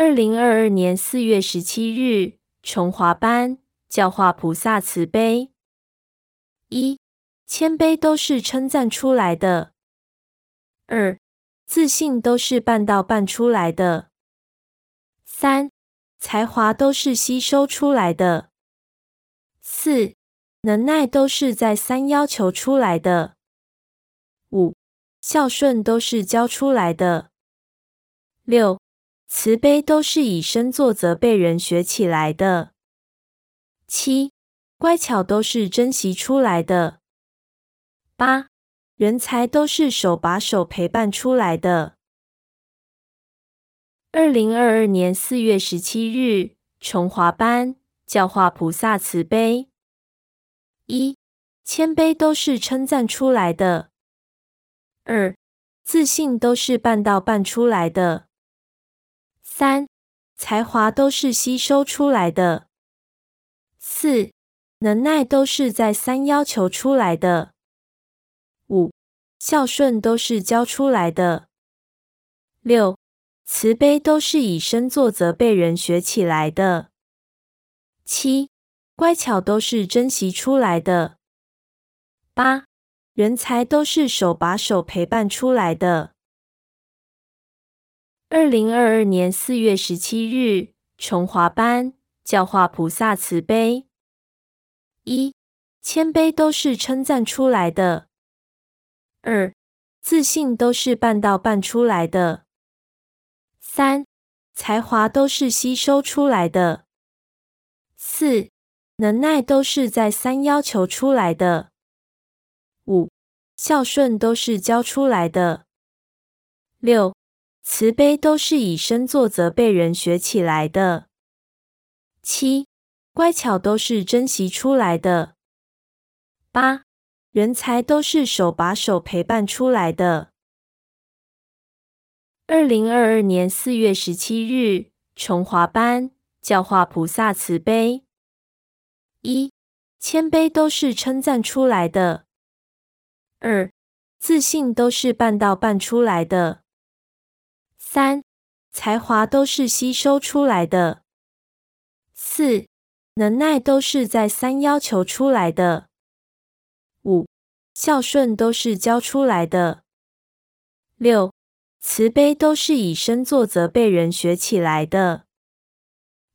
二零二二年四月十七日，崇华班教化菩萨慈悲。一、谦卑都是称赞出来的；二、自信都是办到办出来的；三、才华都是吸收出来的；四、能耐都是在三要求出来的；五、孝顺都是教出来的；六。慈悲都是以身作则被人学起来的。七，乖巧都是珍惜出来的。八，人才都是手把手陪伴出来的。二零二二年四月十七日，崇华班教化菩萨慈悲。一，谦卑都是称赞出来的。二，自信都是办到办出来的。三才华都是吸收出来的，四能耐都是在三要求出来的，五孝顺都是教出来的，六慈悲都是以身作则被人学起来的，七乖巧都是珍惜出来的，八人才都是手把手陪伴出来的。二零二二年四月十七日，崇华班教化菩萨慈悲。一、谦卑都是称赞出来的；二、自信都是办到办出来的；三、才华都是吸收出来的；四、能耐都是在三要求出来的；五、孝顺都是教出来的；六。慈悲都是以身作则被人学起来的。七，乖巧都是珍惜出来的。八，人才都是手把手陪伴出来的。二零二二年四月十七日，崇华班教化菩萨慈悲。一，谦卑都是称赞出来的。二，自信都是办到办出来的。三才华都是吸收出来的，四能耐都是在三要求出来的，五孝顺都是教出来的，六慈悲都是以身作则被人学起来的，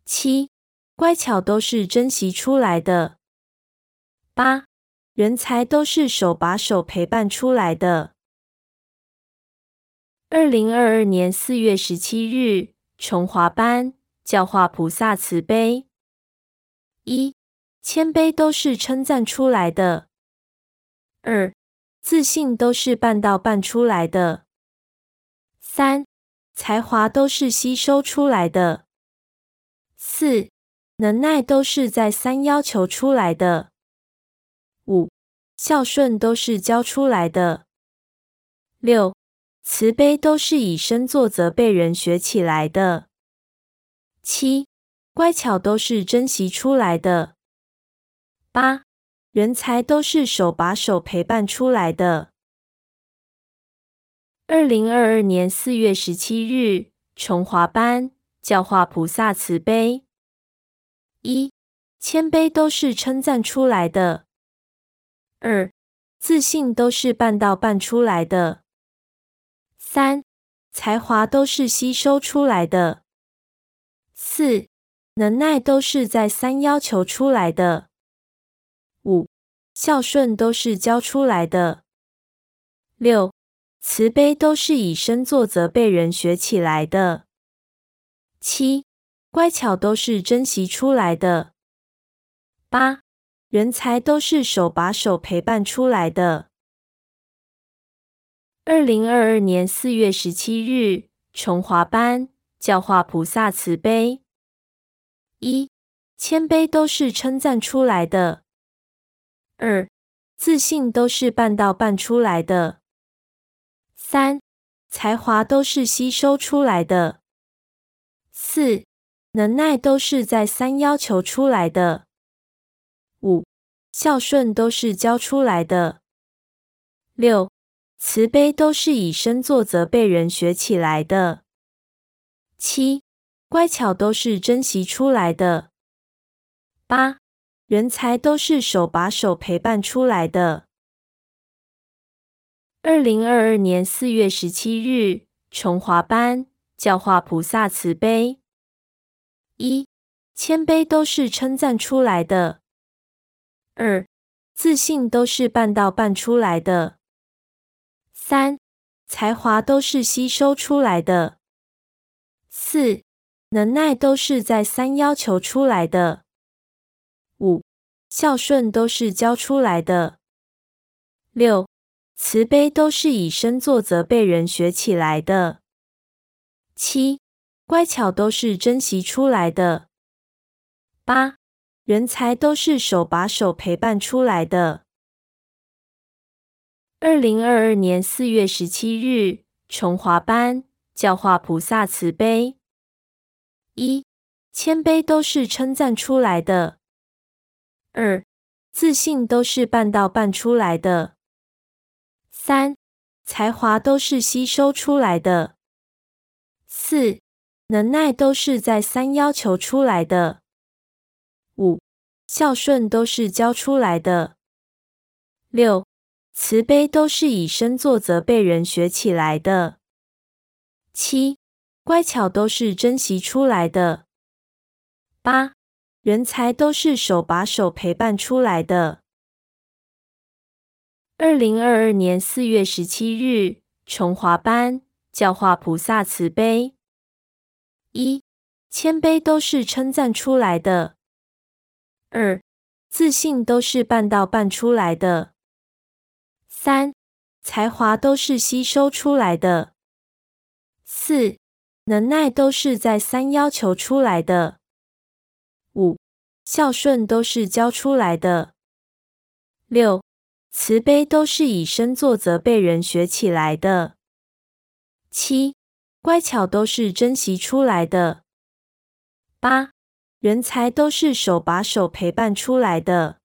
七乖巧都是珍惜出来的，八人才都是手把手陪伴出来的。二零二二年四月十七日，崇华班教化菩萨慈悲。一、谦卑都是称赞出来的；二、自信都是办到办出来的；三、才华都是吸收出来的；四、能耐都是在三要求出来的；五、孝顺都是教出来的；六。慈悲都是以身作则被人学起来的。七，乖巧都是珍惜出来的。八，人才都是手把手陪伴出来的。二零二二年四月十七日，崇华班教化菩萨慈悲。一，谦卑都是称赞出来的。二，自信都是办到办出来的。三才华都是吸收出来的，四能耐都是在三要求出来的，五孝顺都是教出来的，六慈悲都是以身作则被人学起来的，七乖巧都是珍惜出来的，八人才都是手把手陪伴出来的。二零二二年四月十七日，崇华班教化菩萨慈悲。一、谦卑都是称赞出来的；二、自信都是办到办出来的；三、才华都是吸收出来的；四、能耐都是在三要求出来的；五、孝顺都是教出来的；六。慈悲都是以身作则被人学起来的。七，乖巧都是珍惜出来的。八，人才都是手把手陪伴出来的。二零二二年四月十七日，崇华班教化菩萨慈悲。一，谦卑都是称赞出来的。二，自信都是办到办出来的。三，才华都是吸收出来的。四，能耐都是在三要求出来的。五，孝顺都是教出来的。六。慈悲都是以身作则被人学起来的。七，乖巧都是珍惜出来的。八，人才都是手把手陪伴出来的。二零二二年四月十七日，崇华班教化菩萨慈悲。一，谦卑都是称赞出来的。二，自信都是办到办出来的。三，才华都是吸收出来的。四，能耐都是在三要求出来的。五，孝顺都是教出来的。六，慈悲都是以身作则被人学起来的。七，乖巧都是珍惜出来的。八，人才都是手把手陪伴出来的。二零二二年四月十七日，崇华班教化菩萨慈悲。一，谦卑都是称赞出来的。二，自信都是办到办出来的。三，才华都是吸收出来的。四，能耐都是在三要求出来的。五，孝顺都是教出来的。六。慈悲都是以身作则被人学起来的。七，乖巧都是珍惜出来的。八，人才都是手把手陪伴出来的。